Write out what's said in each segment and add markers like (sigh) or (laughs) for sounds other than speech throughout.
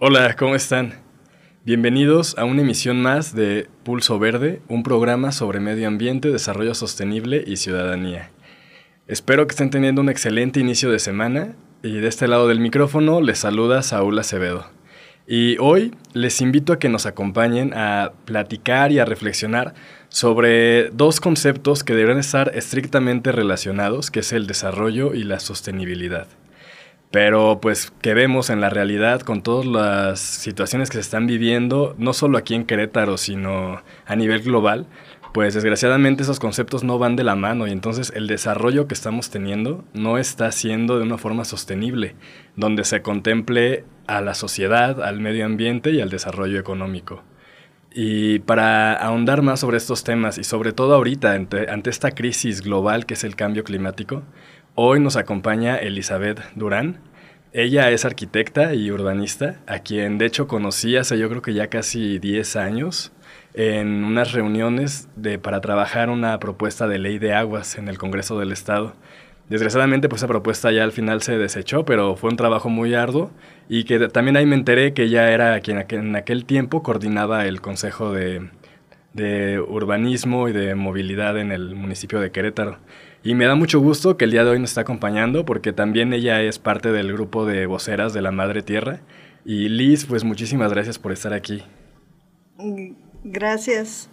Hola, ¿cómo están? Bienvenidos a una emisión más de Pulso Verde, un programa sobre medio ambiente, desarrollo sostenible y ciudadanía. Espero que estén teniendo un excelente inicio de semana y de este lado del micrófono les saluda Saúl Acevedo. Y hoy les invito a que nos acompañen a platicar y a reflexionar sobre dos conceptos que deberán estar estrictamente relacionados, que es el desarrollo y la sostenibilidad. Pero pues que vemos en la realidad con todas las situaciones que se están viviendo, no solo aquí en Querétaro, sino a nivel global, pues desgraciadamente esos conceptos no van de la mano y entonces el desarrollo que estamos teniendo no está siendo de una forma sostenible, donde se contemple a la sociedad, al medio ambiente y al desarrollo económico. Y para ahondar más sobre estos temas y sobre todo ahorita ante, ante esta crisis global que es el cambio climático, Hoy nos acompaña Elizabeth Durán. Ella es arquitecta y urbanista, a quien de hecho conocí hace yo creo que ya casi 10 años en unas reuniones de, para trabajar una propuesta de ley de aguas en el Congreso del Estado. Desgraciadamente, pues esa propuesta ya al final se desechó, pero fue un trabajo muy arduo y que también ahí me enteré que ella era quien en aquel tiempo coordinaba el Consejo de, de Urbanismo y de Movilidad en el municipio de Querétaro. Y me da mucho gusto que el día de hoy nos está acompañando porque también ella es parte del grupo de voceras de la Madre Tierra. Y Liz, pues muchísimas gracias por estar aquí. Gracias.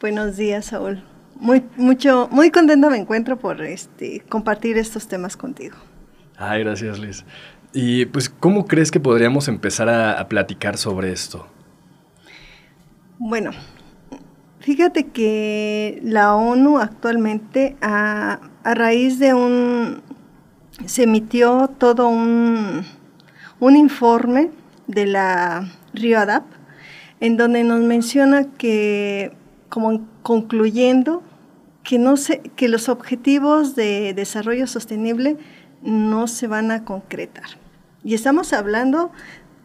Buenos días, Saúl. Muy, mucho, muy contenta me encuentro por este, compartir estos temas contigo. Ay, gracias, Liz. Y pues, ¿cómo crees que podríamos empezar a, a platicar sobre esto? Bueno, Fíjate que la ONU actualmente, a, raíz de un, se emitió todo un, un informe de la RIOADAP, en donde nos menciona que, como concluyendo, que, no se, que los objetivos de desarrollo sostenible no se van a concretar. Y estamos hablando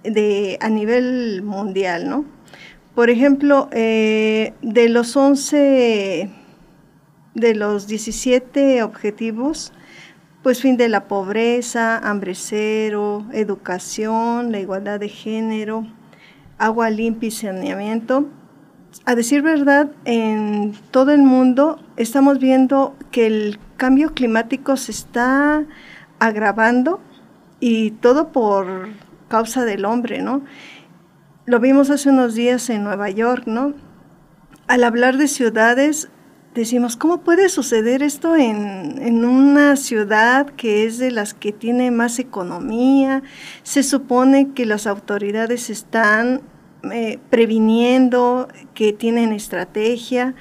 de a nivel mundial, ¿no? Por ejemplo, eh, de los 11, de los 17 objetivos, pues fin de la pobreza, hambre cero, educación, la igualdad de género, agua limpia y saneamiento. A decir verdad, en todo el mundo estamos viendo que el cambio climático se está agravando y todo por causa del hombre, ¿no? Lo vimos hace unos días en Nueva York, ¿no? Al hablar de ciudades, decimos, ¿cómo puede suceder esto en, una ciudad que es de las que tiene más economía? Se supone que las autoridades están eh, previniendo, que tienen estrategia.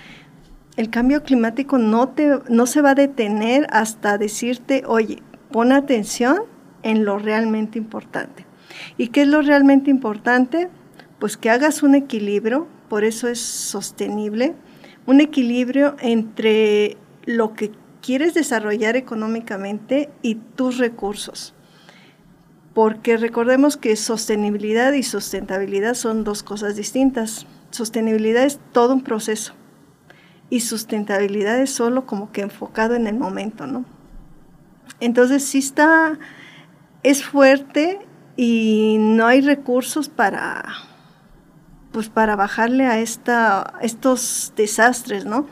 El cambio climático no, te, no se va a detener hasta decirte, oye, pon atención en lo realmente importante. ¿Y qué es lo realmente importante? Pues que hagas un equilibrio, por eso es sostenible, un equilibrio entre lo que quieres desarrollar económicamente y tus recursos. Porque recordemos que sostenibilidad y sustentabilidad son dos cosas distintas. Sostenibilidad es todo un proceso y sustentabilidad es solo como que enfocado en el momento, ¿no? Entonces sí está, es fuerte y no hay recursos para pues para bajarle a esta, estos desastres, ¿no?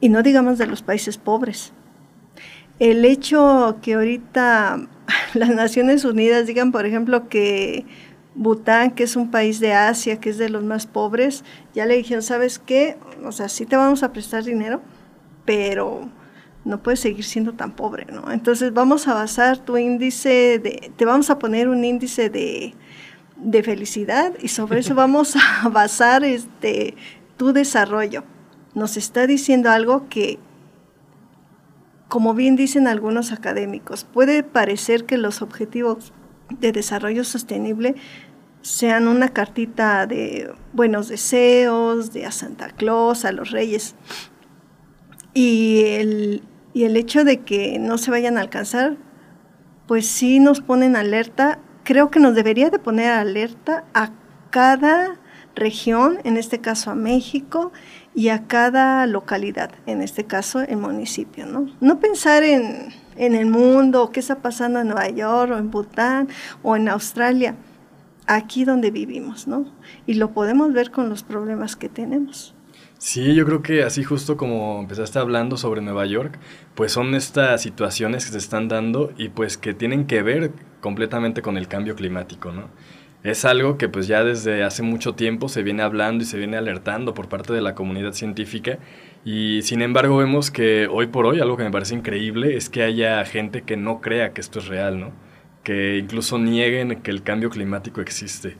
Y no digamos de los países pobres. El hecho que ahorita (laughs) las Naciones Unidas digan, por ejemplo, que Bután, que es un país de Asia, que es de los más pobres, ya le dijeron, ¿sabes qué? O sea, sí te vamos a prestar dinero, pero no puedes seguir siendo tan pobre, ¿no? Entonces vamos a basar tu índice te vamos a poner un índice de, de felicidad y sobre eso vamos a (laughs) basar este, tu desarrollo. Nos está diciendo algo que, como bien dicen algunos académicos, puede parecer que los objetivos de desarrollo sostenible sean una cartita de buenos deseos, de a Santa Claus, a los reyes. Y el, y el hecho de que no se vayan a alcanzar, pues sí nos ponen alerta, creo que nos debería de poner alerta a cada región, en este caso a México, y a cada localidad, en este caso el municipio, ¿no? No pensar en, en el mundo, qué está pasando en Nueva York o en Bután o en Australia, aquí donde vivimos, ¿no? Y lo podemos ver con los problemas que tenemos. Sí, yo creo que así justo como empezaste hablando sobre Nueva York, pues son estas situaciones que se están dando y pues que tienen que ver completamente con el cambio climático, ¿no? Es algo que pues ya desde hace mucho tiempo se viene hablando y se viene alertando por parte de la comunidad científica y sin embargo vemos que hoy por hoy algo que me parece increíble es que haya gente que no crea que esto es real, ¿no? Que incluso nieguen que el cambio climático existe.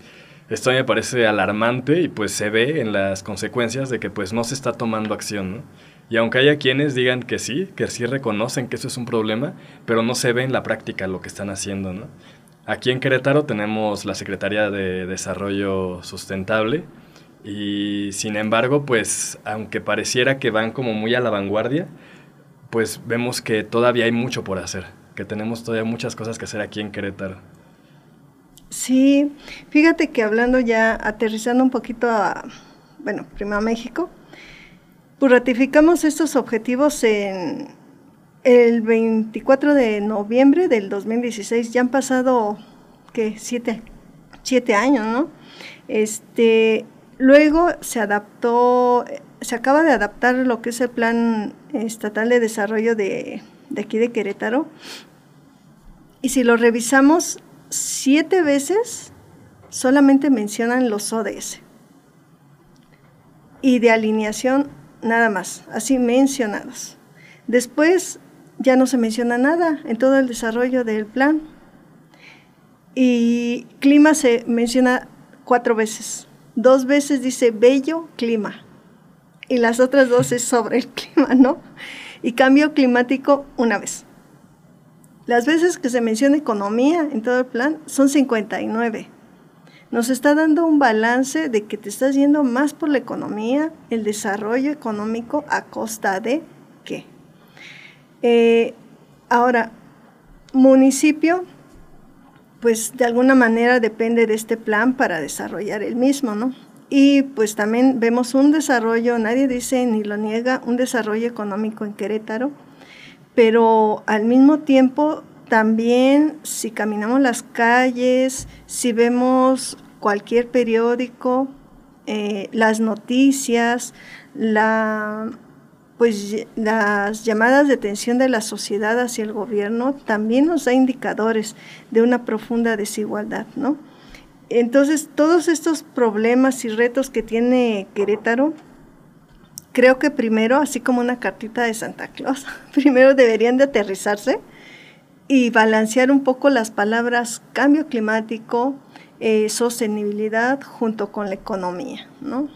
Esto me parece alarmante y pues se ve en las consecuencias de que pues no se está tomando acción, ¿no? Y aunque haya quienes digan que sí, que sí reconocen que eso es un problema, pero no se ve en la práctica lo que están haciendo, ¿no? Aquí en Querétaro tenemos la Secretaría de Desarrollo Sustentable y sin embargo, pues aunque pareciera que van como muy a la vanguardia, pues vemos que todavía hay mucho por hacer, que tenemos todavía muchas cosas que hacer aquí en Querétaro. Sí, fíjate que hablando ya, aterrizando un poquito a, bueno, primero a México, pues ratificamos estos objetivos en el 24 de noviembre del 2016. Ya han pasado, ¿qué? Siete, siete años, ¿no? Este, luego se adaptó, se acaba de adaptar lo que es el Plan Estatal de Desarrollo de, de aquí de Querétaro. Y si lo revisamos, siete veces solamente mencionan los ODS. Y de alineación nada más, así mencionados. Después ya no se menciona nada en todo el desarrollo del plan. Y clima se menciona cuatro veces. Dos veces dice bello clima. Y las otras dos es sobre el (laughs) clima, ¿no? Y cambio climático una vez. Las veces que se menciona economía en todo el plan son 59. Nos está dando un balance de que te estás yendo más por la economía, el desarrollo económico a costa de qué. Eh, ahora, municipio, pues de alguna manera depende de este plan para desarrollar el mismo, ¿no? Y pues también vemos un desarrollo, nadie dice ni lo niega, un desarrollo económico en Querétaro pero al mismo tiempo también si caminamos las calles, si vemos cualquier periódico, eh, las noticias, la, pues las llamadas de atención de la sociedad hacia el gobierno también nos da indicadores de una profunda desigualdad, ¿no? Entonces, todos estos problemas y retos que tiene Querétaro, creo que primero, así como una cartita de Santa Claus, (laughs) primero deberían de aterrizarse y balancear un poco las palabras cambio climático, eh, sostenibilidad junto con la economía, ¿no?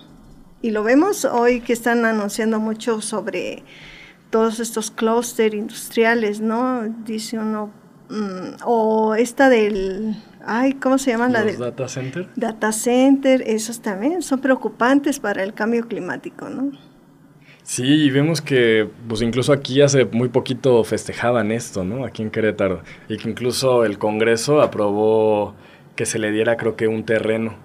Y lo vemos hoy que están anunciando mucho sobre todos estos clústeres industriales, ¿no? Dice uno, mm, o esta del, ay, ¿cómo se llama? ¿Los la data center? Data center, esos también son preocupantes para el cambio climático, ¿no? Sí, y vemos que pues incluso aquí hace muy poquito festejaban esto, ¿no? Aquí en Querétaro. Y que incluso el Congreso aprobó que se le diera creo que un terreno.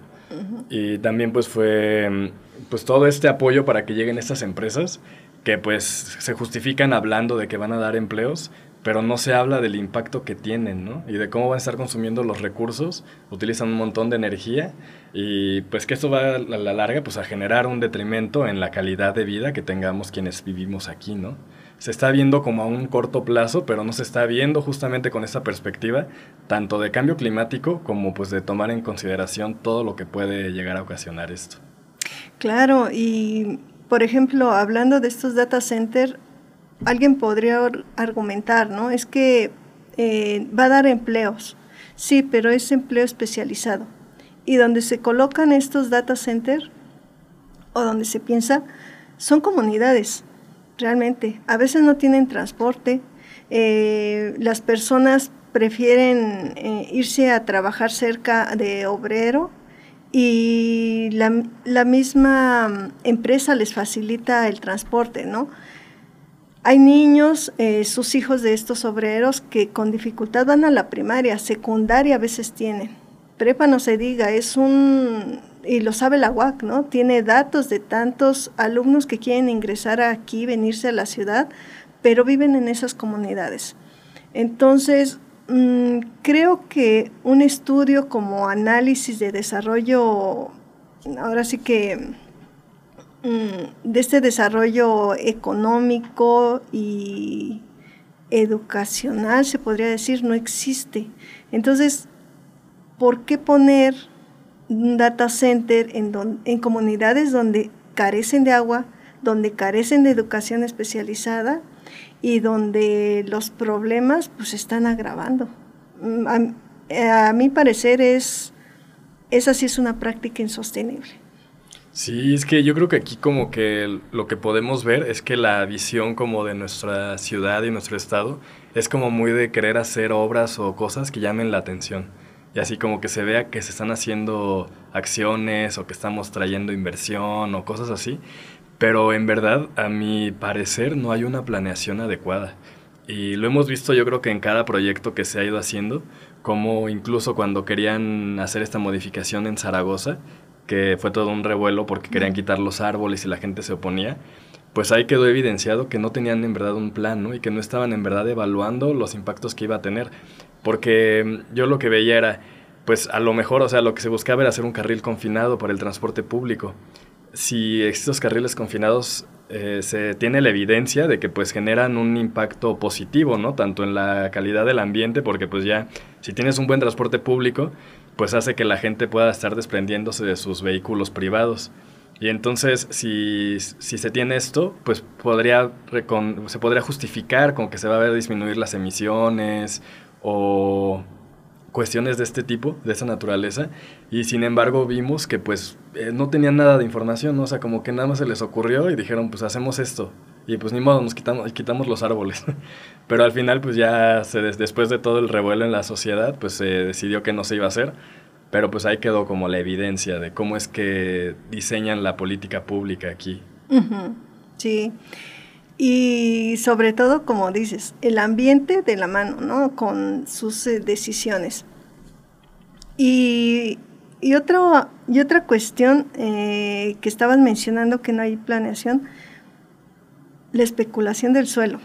Y también pues fue pues todo este apoyo para que lleguen estas empresas que pues se justifican hablando de que van a dar empleos, pero no se habla del impacto que tienen, ¿no? Y de cómo van a estar consumiendo los recursos, utilizan un montón de energía y pues que esto va a la larga pues a generar un detrimento en la calidad de vida que tengamos quienes vivimos aquí, ¿no? Se está viendo como a un corto plazo, pero no se está viendo justamente con esta perspectiva tanto de cambio climático como pues de tomar en consideración todo lo que puede llegar a ocasionar esto. Claro, y por ejemplo, hablando de estos data centers, alguien podría argumentar, ¿no? Es que eh, va a dar empleos. Sí, pero es empleo especializado. Y donde se colocan estos data centers, o donde se piensa, son comunidades, realmente. A veces no tienen transporte. Eh, las personas prefieren eh, irse a trabajar cerca de obrero y la, misma empresa les facilita el transporte, ¿no? Hay niños, eh, sus hijos de estos obreros, que con dificultad van a la primaria, secundaria a veces tienen. Prepa no se diga, es un, y lo sabe la UAC, ¿no? Tiene datos de tantos alumnos que quieren ingresar aquí, venirse a la ciudad, pero viven en esas comunidades. Entonces, Mm, creo que un estudio como análisis de desarrollo, ahora sí que de este desarrollo económico y educacional, se podría decir, no existe. Entonces, ¿por qué poner un data center en, en comunidades donde carecen de agua, donde carecen de educación especializada? y donde los problemas pues están agravando. Mm, a, mi parecer es, esa sí es una práctica insostenible. Sí, es que yo creo que aquí como que lo que podemos ver es que la visión como de nuestra ciudad y nuestro estado es como muy de querer hacer obras o cosas que llamen la atención. Y así como que se vea que se están haciendo acciones o que estamos trayendo inversión o cosas así, pero en verdad, a mi parecer, no hay una planeación adecuada. Y lo hemos visto yo creo que en cada proyecto que se ha ido haciendo, como incluso cuando querían hacer esta modificación en Zaragoza, que fue todo un revuelo porque querían quitar los árboles y la gente se oponía, pues ahí quedó evidenciado que no tenían en verdad un plan, ¿no? Y que no estaban en verdad evaluando los impactos que iba a tener. Porque yo lo que veía era, pues a lo mejor, o sea, lo que se buscaba era hacer un carril confinado para el transporte público si estos carriles confinados eh, se tiene la evidencia de que pues generan un impacto positivo, ¿no? Tanto en la calidad del ambiente, porque pues ya si tienes un buen transporte público, pues hace que la gente pueda estar desprendiéndose de sus vehículos privados. Y entonces, si, si se tiene esto, pues podría se podría justificar con que se va a ver disminuir las emisiones o cuestiones de este tipo, de esa naturaleza, y sin embargo vimos que pues eh, no tenían nada de información, o sea, como que nada más se les ocurrió y dijeron, pues hacemos esto, y pues ni modo, nos quitamos, quitamos los árboles. (laughs) Pero al final pues ya se, después de todo el revuelo en la sociedad, pues se decidió que no se iba a hacer, pero pues ahí quedó como la evidencia de cómo es que diseñan la política pública aquí. Sí. Y sobre todo, como dices, el ambiente de la mano, ¿no? Con sus eh, decisiones. Y, y, otro, y otra cuestión eh, que estaban mencionando que no hay planeación, la especulación del suelo.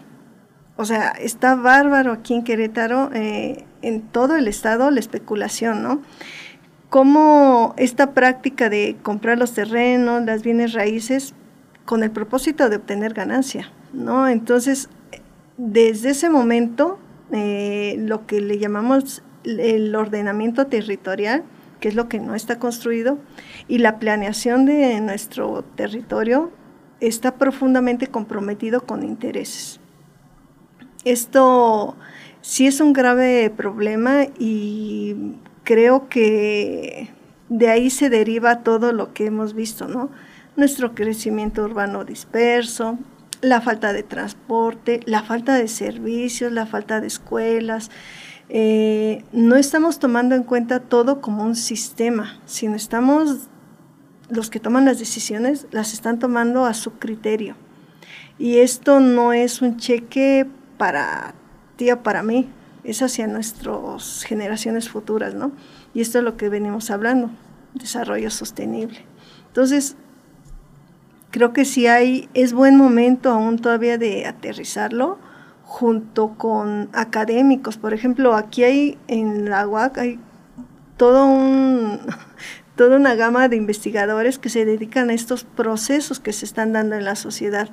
O sea, está bárbaro aquí en Querétaro, eh, en todo el estado, la especulación, ¿no? Cómo esta práctica de comprar los terrenos, las bienes raíces, con el propósito de obtener ganancia. ¿no? Entonces, desde ese momento, eh, lo que le llamamos el ordenamiento territorial, que es lo que no está construido, y la planeación de nuestro territorio está profundamente comprometido con intereses. Esto sí es un grave problema y creo que de ahí se deriva todo lo que hemos visto, ¿no? Nuestro crecimiento urbano disperso, la falta de transporte, la falta de servicios, la falta de escuelas. Eh, no estamos tomando en cuenta todo como un sistema, sino estamos, los que toman las decisiones las están tomando a su criterio. Y esto no es un cheque para ti o para mí, es hacia nuestras generaciones futuras, ¿no? Y esto es lo que venimos hablando, desarrollo sostenible. Entonces, creo que sí hay, es buen momento aún todavía de aterrizarlo junto con académicos. Por ejemplo, aquí hay en la UAC hay todo un, toda una gama de investigadores que se dedican a estos procesos que se están dando en la sociedad.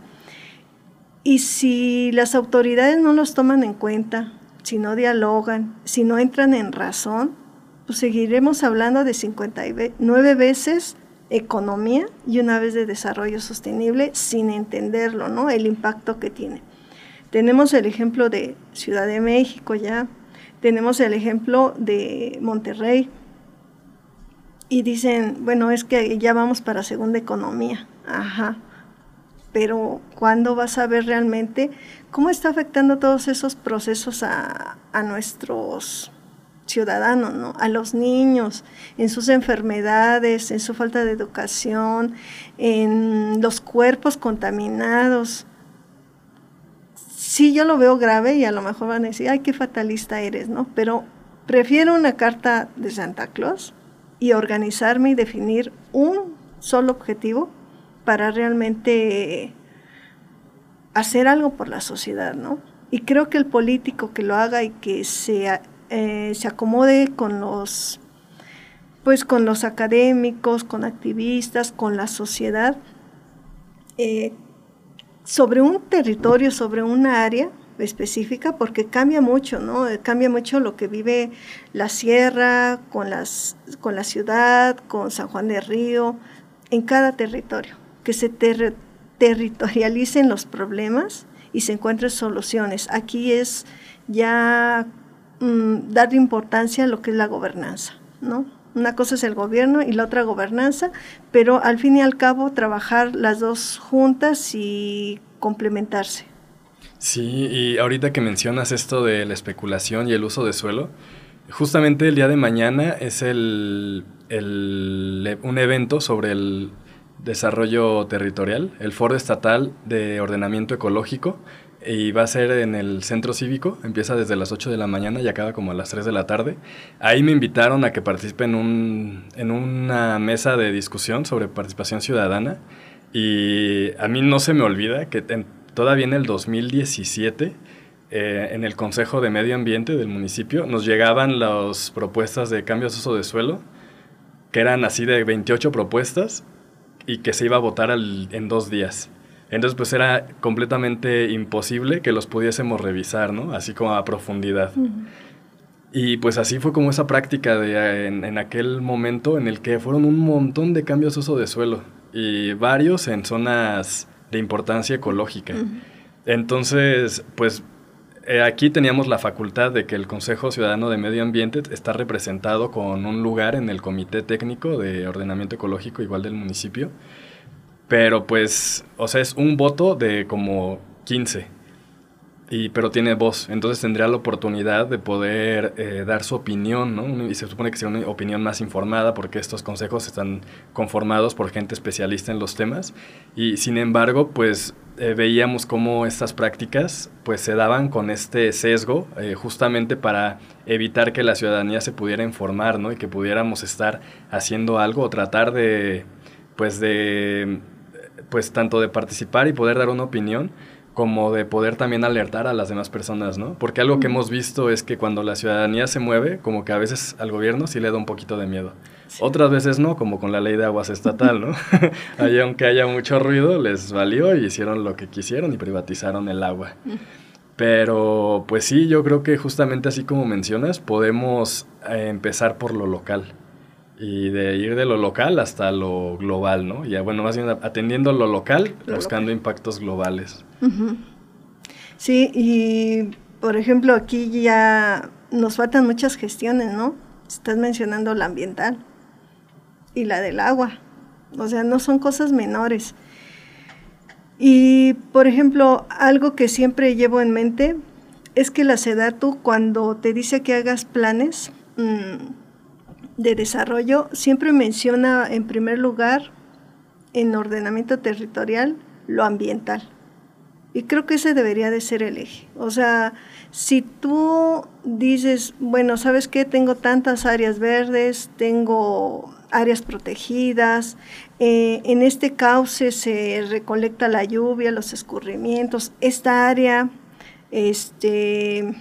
Y si las autoridades no los toman en cuenta, si no dialogan, si no entran en razón, pues seguiremos hablando de 59 veces economía y una vez de desarrollo sostenible sin entenderlo, ¿no? El impacto que tiene. Tenemos el ejemplo de Ciudad de México ya, tenemos el ejemplo de Monterrey y dicen, bueno, es que ya vamos para segunda economía, ajá, pero ¿cuándo vas a ver realmente ¿cómo está afectando todos esos procesos a, a nuestros ciudadanos, ¿no? a los niños, en sus enfermedades, en su falta de educación, en los cuerpos contaminados. Sí, yo lo veo grave y a lo mejor van a decir, ay, qué fatalista eres, ¿no? Pero prefiero una carta de Santa Claus y organizarme y definir un solo objetivo para realmente hacer algo por la sociedad, ¿no? Y creo que el político que lo haga y que se eh, se acomode con los, pues con los académicos, con activistas, con la sociedad, eh, sobre un territorio, sobre una área específica, porque cambia mucho, ¿no? Cambia mucho lo que vive la sierra, con, las, con la ciudad, con San Juan de Río, en cada territorio, que se territorialicen los problemas y se encuentren soluciones. Aquí es ya Mm, darle importancia a lo que es la gobernanza, ¿no? Una cosa es el gobierno y la otra gobernanza, pero al fin y al cabo trabajar las dos juntas y complementarse. Sí, y ahorita que mencionas esto de la especulación y el uso de suelo, justamente el día de mañana es el, un evento sobre el desarrollo territorial, el Foro Estatal de Ordenamiento Ecológico, y va a ser en el centro cívico, empieza desde las 8 de la mañana y acaba como a las 3 de la tarde. Ahí me invitaron a que participe en, un, en una mesa de discusión sobre participación ciudadana y a mí no se me olvida que todavía en el 2017 eh, en el Consejo de Medio Ambiente del municipio nos llegaban las propuestas de cambios de uso de suelo, que eran así de 28 propuestas y que se iba a votar en dos días. Entonces, pues era completamente imposible que los pudiésemos revisar, ¿no? Así como a profundidad. Y pues así fue como esa práctica de, en, aquel momento en el que fueron un montón de cambios de uso de suelo y varios en zonas de importancia ecológica. Entonces, pues eh, aquí teníamos la facultad de que el Consejo Ciudadano de Medio Ambiente está representado con un lugar en el Comité Técnico de Ordenamiento Ecológico, igual del municipio. Pero pues, o sea, es un voto de como 15. Y, pero tiene voz, entonces tendría la oportunidad de poder eh, dar su opinión, ¿no? Y se supone que sea una opinión más informada porque estos consejos están conformados por gente especialista en los temas. Y sin embargo, pues eh, veíamos cómo estas prácticas pues se daban con este sesgo eh, justamente para evitar que la ciudadanía se pudiera informar, ¿no? Y que pudiéramos estar haciendo algo o tratar de, pues de pues tanto de participar y poder dar una opinión, como de poder también alertar a las demás personas, ¿no? Porque algo que hemos visto es que cuando la ciudadanía se mueve, como que a veces al gobierno sí le da un poquito de miedo. Otras veces no, como con la ley de aguas estatal, ¿no? (laughs) Ahí aunque haya mucho ruido, les valió y hicieron lo que quisieron y privatizaron el agua. Pero pues sí, yo creo que justamente así como mencionas, podemos eh, empezar por lo local y de ir de lo local hasta lo global, ¿no? Ya bueno, más bien atendiendo lo local, buscando impactos globales. Sí, y por ejemplo aquí ya nos faltan muchas gestiones, ¿no? Estás mencionando la ambiental y la del agua. O sea, no son cosas menores. Y, por ejemplo, algo que siempre llevo en mente es que la SEDATU, cuando te dice que hagas planes, mmm, de desarrollo siempre menciona en primer lugar en ordenamiento territorial lo ambiental. Y creo que ese debería de ser el eje. O sea, si tú dices, bueno, ¿sabes qué? Tengo tantas áreas verdes, tengo áreas protegidas, eh, en este cauce se recolecta la lluvia, los escurrimientos, esta área este,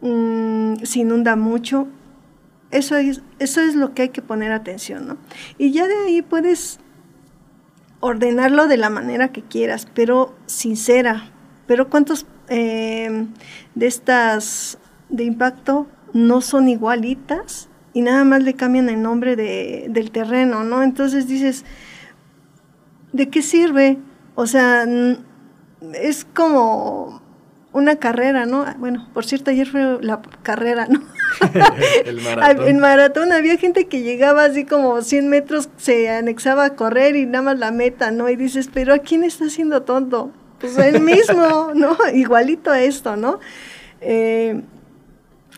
mm, se inunda mucho, eso es, eso es lo que hay que poner atención, ¿no? Y ya de ahí puedes ordenarlo de la manera que quieras, pero sincera. Pero ¿cuántos eh, de estas de impacto no son igualitas y nada más le cambian el nombre de, del terreno, ¿no? Entonces dices, ¿de qué sirve? O sea, es como una carrera, ¿no? Bueno, por cierto, ayer fue la carrera, ¿no? (laughs) el maratón. En maratón había gente que llegaba así como 100 metros, se anexaba a correr y nada más la meta, ¿no? Y dices, pero ¿a quién está haciendo tonto? pues el mismo, (laughs) ¿no? Igualito a esto, ¿no? Eh,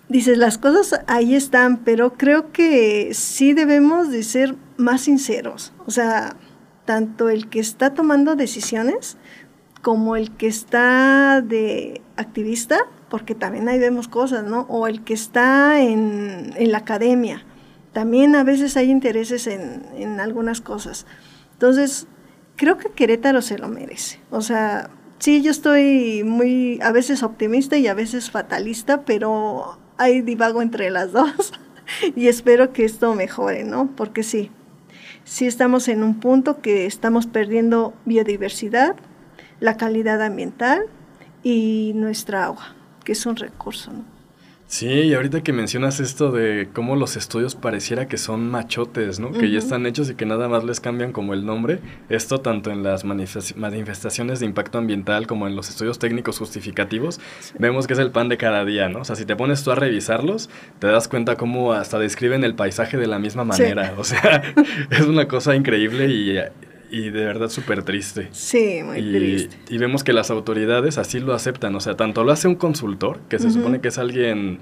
dices, las cosas ahí están, pero creo que sí debemos de ser más sinceros. O sea, tanto el que está tomando decisiones como el que está de activista, porque también ahí vemos cosas, ¿no? O el que está en, la academia. También a veces hay intereses en, en algunas cosas. Entonces, creo que Querétaro se lo merece. O sea, sí, yo estoy muy, a veces optimista y a veces fatalista, pero hay divago entre las (laughs) dos y espero que esto mejore, ¿no? Porque sí, sí estamos en un punto que estamos perdiendo biodiversidad, la calidad ambiental y nuestra agua, que es un recurso, ¿no? Sí, y ahorita que mencionas esto de cómo los estudios pareciera que son machotes, ¿no? Que ya están hechos y que nada más les cambian como el nombre. Esto tanto en las manifestaciones de impacto ambiental como en los estudios técnicos justificativos, vemos que es el pan de cada día, ¿no? O sea, si te pones tú a revisarlos, te das cuenta cómo hasta describen el paisaje de la misma manera. O sea, (laughs) es una cosa increíble y y de verdad súper triste. Sí, muy triste. Y vemos que las autoridades así lo aceptan, o sea, tanto lo hace un consultor, que se supone que es alguien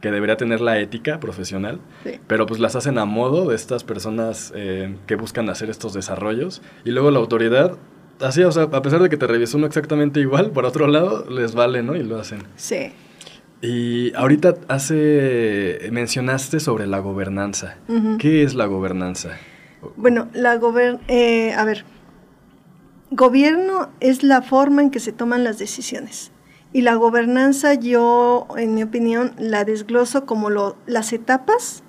que debería tener la ética profesional, pero pues las hacen a modo de estas personas eh, que buscan hacer estos desarrollos, y luego la autoridad, así, o sea, a pesar de que te revisó uno exactamente igual, por otro lado, les vale, ¿no? Y lo hacen. Sí. Y ahorita hace, mencionaste sobre la gobernanza. ¿Qué es la gobernanza? Bueno, la gober eh, a ver, gobierno es la forma en que se toman las decisiones. Y la gobernanza yo, en mi opinión, la desgloso como lo, las etapas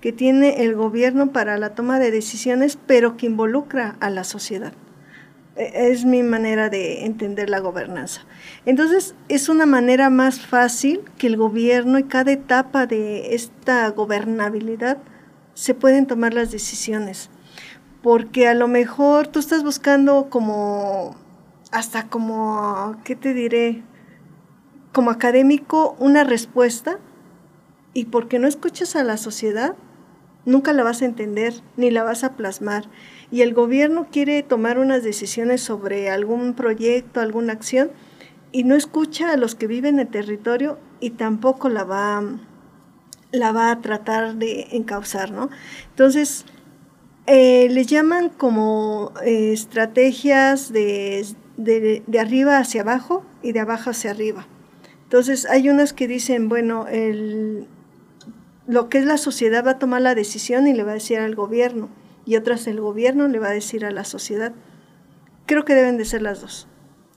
que tiene el gobierno para la toma de decisiones, pero que involucra a la sociedad. E, es mi manera de entender la gobernanza. Entonces, es una manera más fácil que el gobierno y cada etapa de esta gobernabilidad se pueden tomar las decisiones. Porque a lo mejor tú estás buscando como, hasta como, ¿qué te diré? Como académico una respuesta y porque no escuchas a la sociedad, nunca la vas a entender ni la vas a plasmar. Y el gobierno quiere tomar unas decisiones sobre algún proyecto, alguna acción, y no escucha a los que viven en el territorio y tampoco la va a la va a tratar de encauzar, ¿no? Entonces, eh, les llaman como eh, estrategias de, de, arriba hacia abajo y de abajo hacia arriba. Entonces, hay unas que dicen, bueno, el, lo que es la sociedad va a tomar la decisión y le va a decir al gobierno, y otras el gobierno le va a decir a la sociedad. Creo que deben de ser las dos.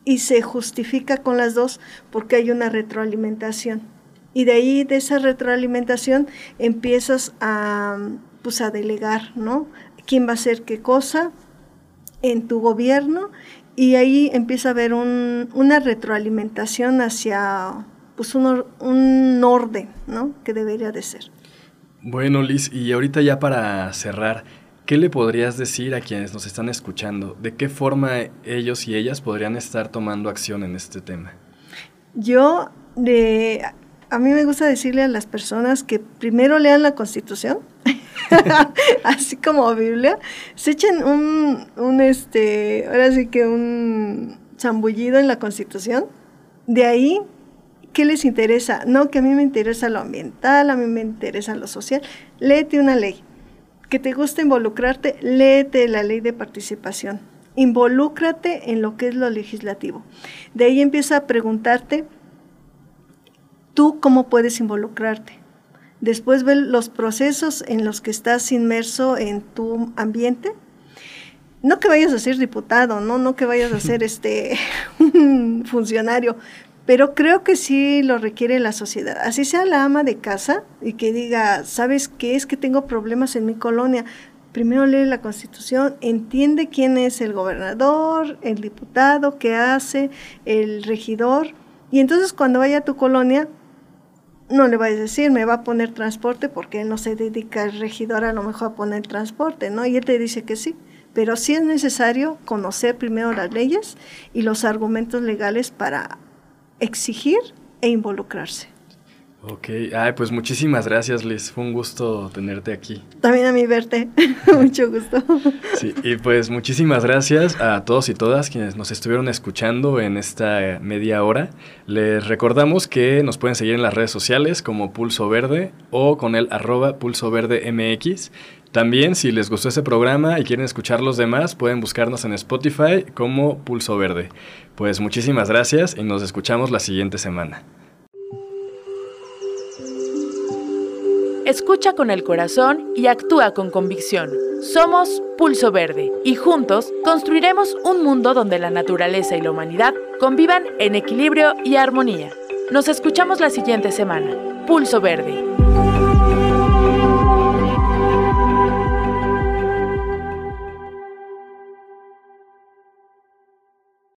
Y se justifica con las dos porque hay una retroalimentación y de ahí, de esa retroalimentación, empiezas a, pues, a delegar, ¿no? ¿Quién va a hacer qué cosa en tu gobierno? Y ahí empieza a haber un, una retroalimentación hacia pues un, un orden, ¿no? Que debería de ser. Bueno, Liz, y ahorita ya para cerrar, ¿qué le podrías decir a quienes nos están escuchando? ¿De qué forma ellos y ellas podrían estar tomando acción en este tema? Yo, de, a mí me gusta decirle a las personas que primero lean la Constitución, (laughs) (laughs) así como Biblia, se echen un, un, este, ahora sí que un zambullido en la Constitución, de ahí, ¿qué les interesa? No, que a mí me interesa lo ambiental, a mí me interesa lo social, léete una ley. Que te gusta involucrarte, léete la ley de participación. Involúcrate en lo que es lo legislativo. De ahí empieza a preguntarte, tú cómo puedes involucrarte. Después ve los procesos en los que estás inmerso en tu ambiente. No que vayas a ser diputado, no, no que vayas a ser (laughs) este (laughs) un funcionario, pero creo que sí lo requiere la sociedad. Así sea la ama de casa y que diga, ¿sabes qué es que tengo problemas en mi colonia? Primero lee la constitución, entiende quién es el gobernador, el diputado, qué hace, el regidor. Y entonces cuando vaya a tu colonia, no le vayas a decir, me va a poner transporte porque él no se dedica al regidor a lo mejor a poner transporte, ¿no? Y él te dice que sí, pero sí es necesario conocer primero las leyes y los argumentos legales para exigir e involucrarse. Ok, ay, pues muchísimas gracias Liz, fue un gusto tenerte aquí. También a mí verte, (laughs) mucho gusto. Sí, y pues muchísimas gracias a todos y todas quienes nos estuvieron escuchando en esta media hora. Les recordamos que nos pueden seguir en las redes sociales como Pulso Verde o con el arroba Pulso Verde MX. También si les gustó este programa y quieren escuchar los demás, pueden buscarnos en Spotify como Pulso Verde. Pues muchísimas gracias y nos escuchamos la siguiente semana. Escucha con el corazón y actúa con convicción. Somos Pulso Verde y juntos construiremos un mundo donde la naturaleza y la humanidad convivan en equilibrio y armonía. Nos escuchamos la siguiente semana. Pulso Verde.